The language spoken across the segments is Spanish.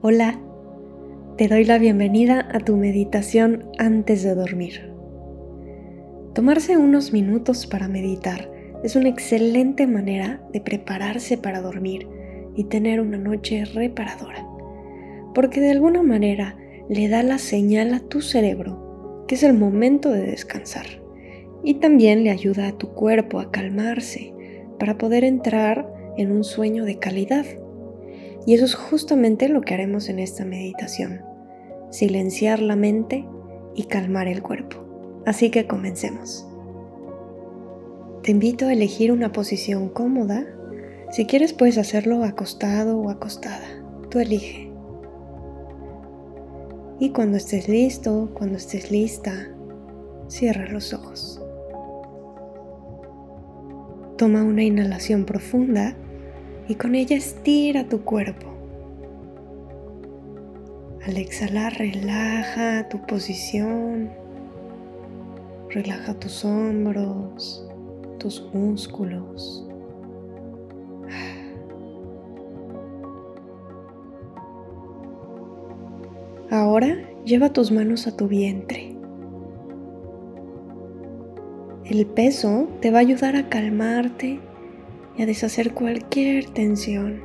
Hola, te doy la bienvenida a tu meditación antes de dormir. Tomarse unos minutos para meditar es una excelente manera de prepararse para dormir y tener una noche reparadora, porque de alguna manera le da la señal a tu cerebro que es el momento de descansar y también le ayuda a tu cuerpo a calmarse para poder entrar en un sueño de calidad y eso es justamente lo que haremos en esta meditación, silenciar la mente y calmar el cuerpo. Así que comencemos. Te invito a elegir una posición cómoda. Si quieres puedes hacerlo acostado o acostada. Tú elige. Y cuando estés listo, cuando estés lista, cierra los ojos. Toma una inhalación profunda y con ella estira tu cuerpo. Al exhalar relaja tu posición, relaja tus hombros, tus músculos. Ahora lleva tus manos a tu vientre. El peso te va a ayudar a calmarte y a deshacer cualquier tensión.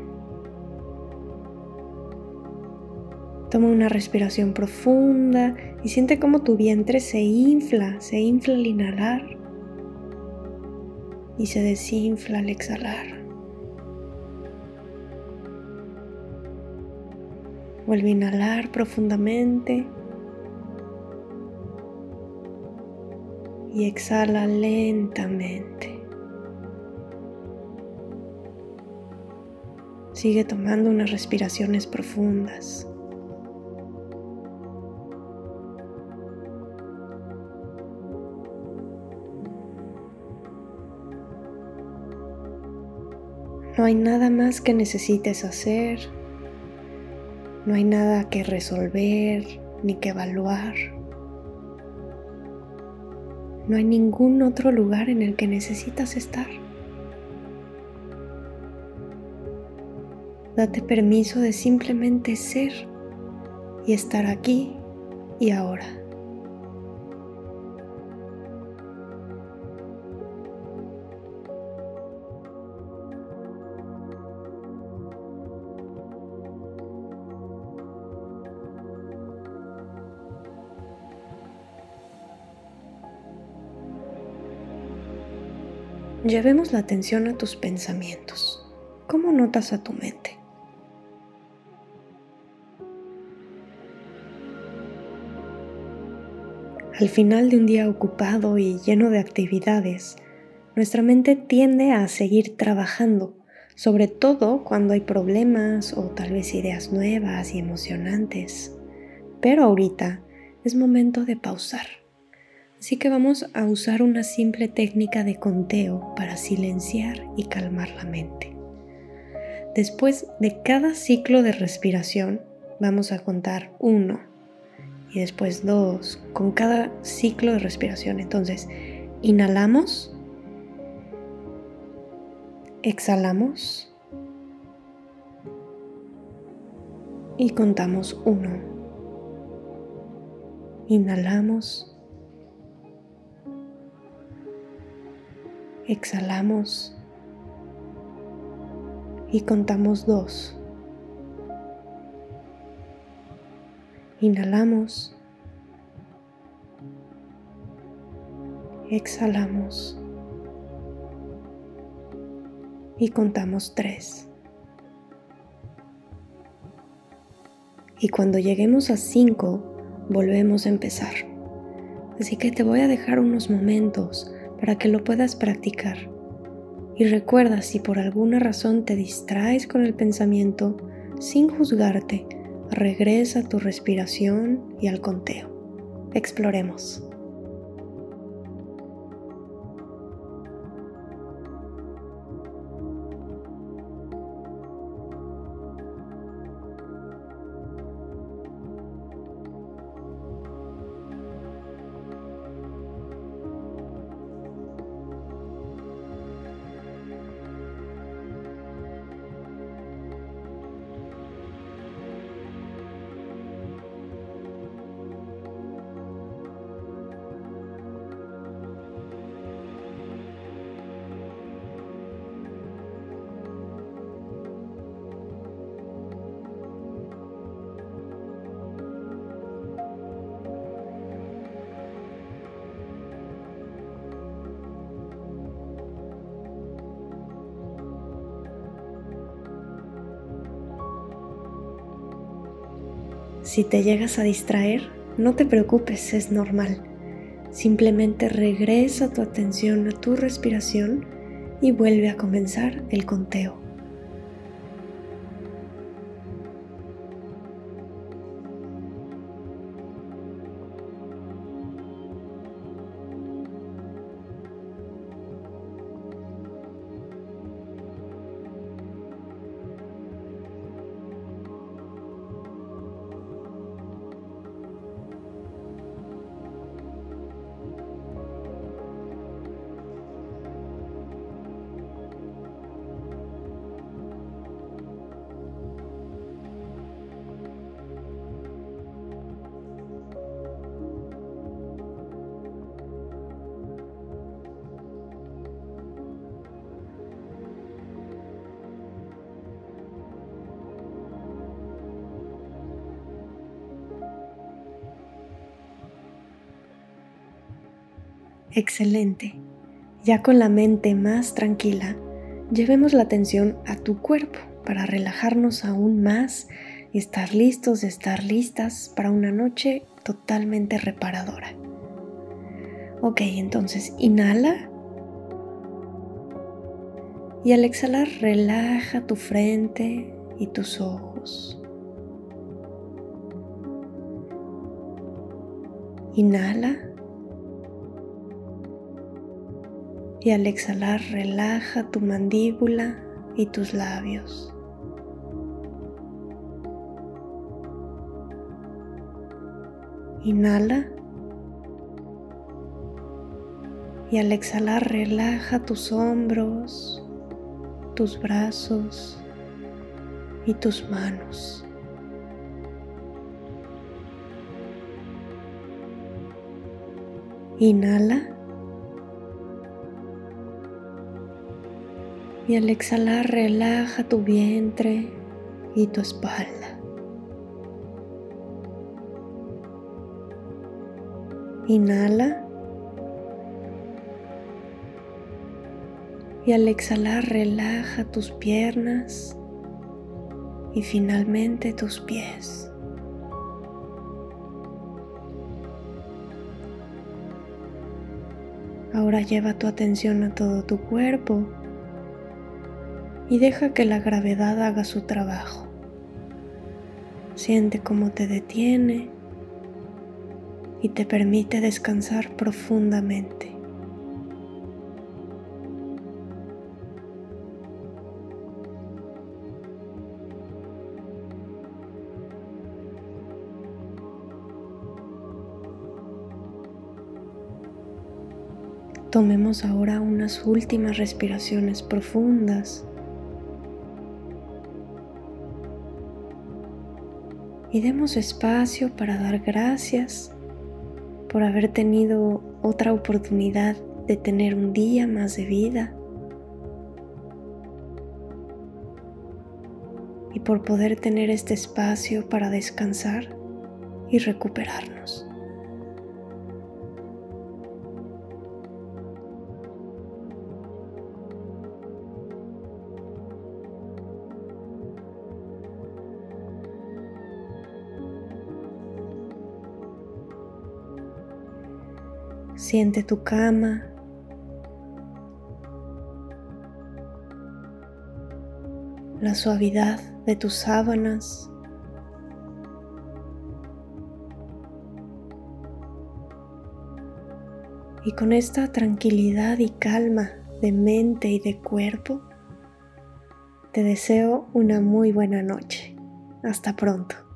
Toma una respiración profunda y siente cómo tu vientre se infla, se infla al inhalar y se desinfla al exhalar. Vuelve a inhalar profundamente y exhala lentamente. Sigue tomando unas respiraciones profundas. No hay nada más que necesites hacer. No hay nada que resolver ni que evaluar. No hay ningún otro lugar en el que necesitas estar. Date permiso de simplemente ser y estar aquí y ahora. Llevemos la atención a tus pensamientos. ¿Cómo notas a tu mente? Al final de un día ocupado y lleno de actividades, nuestra mente tiende a seguir trabajando, sobre todo cuando hay problemas o tal vez ideas nuevas y emocionantes. Pero ahorita es momento de pausar. Así que vamos a usar una simple técnica de conteo para silenciar y calmar la mente. Después de cada ciclo de respiración, vamos a contar uno y después dos con cada ciclo de respiración. Entonces, inhalamos, exhalamos y contamos uno. Inhalamos, exhalamos y contamos dos. Inhalamos. Exhalamos. Y contamos tres. Y cuando lleguemos a cinco, volvemos a empezar. Así que te voy a dejar unos momentos para que lo puedas practicar. Y recuerda si por alguna razón te distraes con el pensamiento, sin juzgarte, regresa a tu respiración y al conteo. Exploremos. Si te llegas a distraer, no te preocupes, es normal. Simplemente regresa tu atención a tu respiración y vuelve a comenzar el conteo. Excelente. Ya con la mente más tranquila, llevemos la atención a tu cuerpo para relajarnos aún más y estar listos, estar listas para una noche totalmente reparadora. Ok, entonces inhala. Y al exhalar, relaja tu frente y tus ojos. Inhala. Y al exhalar relaja tu mandíbula y tus labios. Inhala y al exhalar relaja tus hombros, tus brazos y tus manos. Inhala y al exhalar relaja tu vientre y tu espalda. Inhala y al exhalar relaja tus piernas y finalmente tus pies. Ahora lleva tu atención a todo tu cuerpo y deja que la gravedad haga su trabajo. Siente cómo te detiene y te permite descansar profundamente. Tomemos ahora unas últimas respiraciones profundas y demos espacio para dar gracias por haber tenido otra oportunidad de tener un día más de vida y por poder tener este espacio para descansar y recuperarnos. Siente tu cama. La suavidad de tus sábanas. Y con esta tranquilidad y calma de mente y de cuerpo, te deseo una muy buena noche. Hasta pronto.